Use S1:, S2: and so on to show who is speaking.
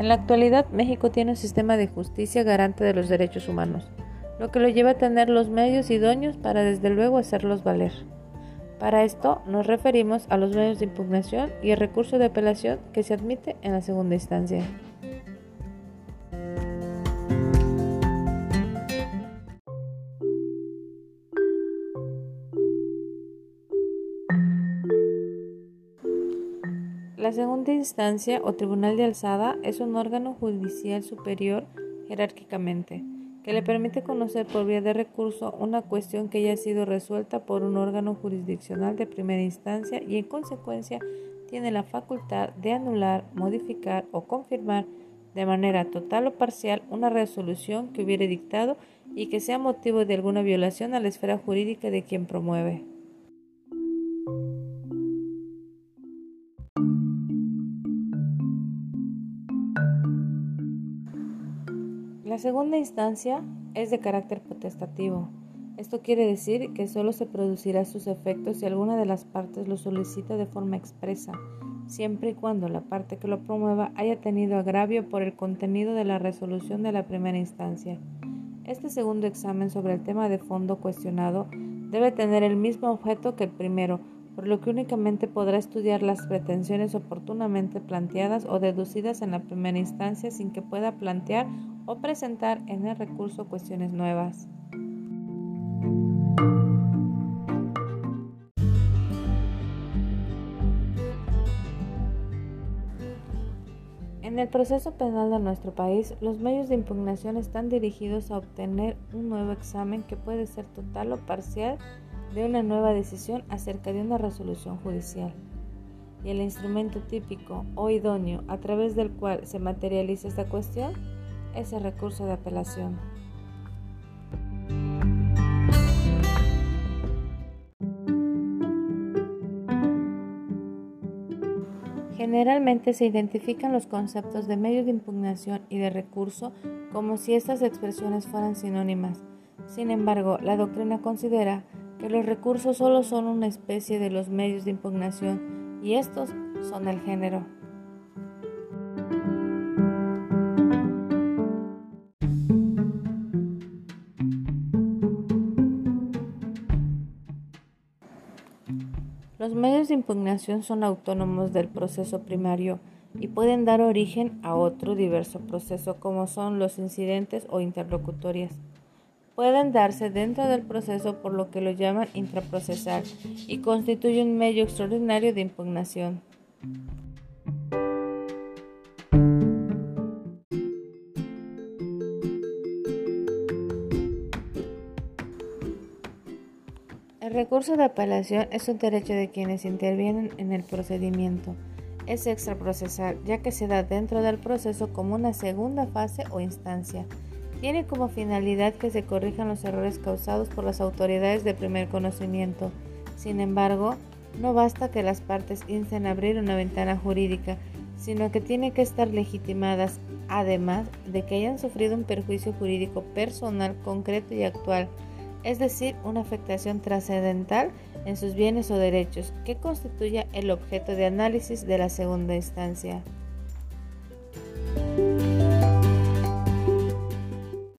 S1: En la actualidad, México tiene un sistema de justicia garante de los derechos humanos, lo que lo lleva a tener los medios idóneos para desde luego hacerlos valer. Para esto nos referimos a los medios de impugnación y el recurso de apelación que se admite en la segunda instancia. La segunda instancia o tribunal de alzada es un órgano judicial superior jerárquicamente que le permite conocer por vía de recurso una cuestión que haya sido resuelta por un órgano jurisdiccional de primera instancia y en consecuencia tiene la facultad de anular, modificar o confirmar de manera total o parcial una resolución que hubiere dictado y que sea motivo de alguna violación a la esfera jurídica de quien promueve. La segunda instancia es de carácter potestativo. Esto quiere decir que solo se producirá sus efectos si alguna de las partes lo solicita de forma expresa, siempre y cuando la parte que lo promueva haya tenido agravio por el contenido de la resolución de la primera instancia. Este segundo examen sobre el tema de fondo cuestionado debe tener el mismo objeto que el primero, por lo que únicamente podrá estudiar las pretensiones oportunamente planteadas o deducidas en la primera instancia sin que pueda plantear o presentar en el recurso cuestiones nuevas. En el proceso penal de nuestro país, los medios de impugnación están dirigidos a obtener un nuevo examen que puede ser total o parcial de una nueva decisión acerca de una resolución judicial. Y el instrumento típico o idóneo a través del cual se materializa esta cuestión es el recurso de apelación. Generalmente se identifican los conceptos de medio de impugnación y de recurso como si estas expresiones fueran sinónimas. Sin embargo, la doctrina considera que los recursos solo son una especie de los medios de impugnación y estos son el género. Los medios de impugnación son autónomos del proceso primario y pueden dar origen a otro diverso proceso como son los incidentes o interlocutorias. Pueden darse dentro del proceso por lo que lo llaman intraprocesal y constituye un medio extraordinario de impugnación. El recurso de apelación es un derecho de quienes intervienen en el procedimiento. Es extraprocesal, ya que se da dentro del proceso como una segunda fase o instancia. Tiene como finalidad que se corrijan los errores causados por las autoridades de primer conocimiento. Sin embargo, no basta que las partes insten a abrir una ventana jurídica, sino que tienen que estar legitimadas, además de que hayan sufrido un perjuicio jurídico personal, concreto y actual es decir, una afectación trascendental en sus bienes o derechos, que constituya el objeto de análisis de la segunda instancia.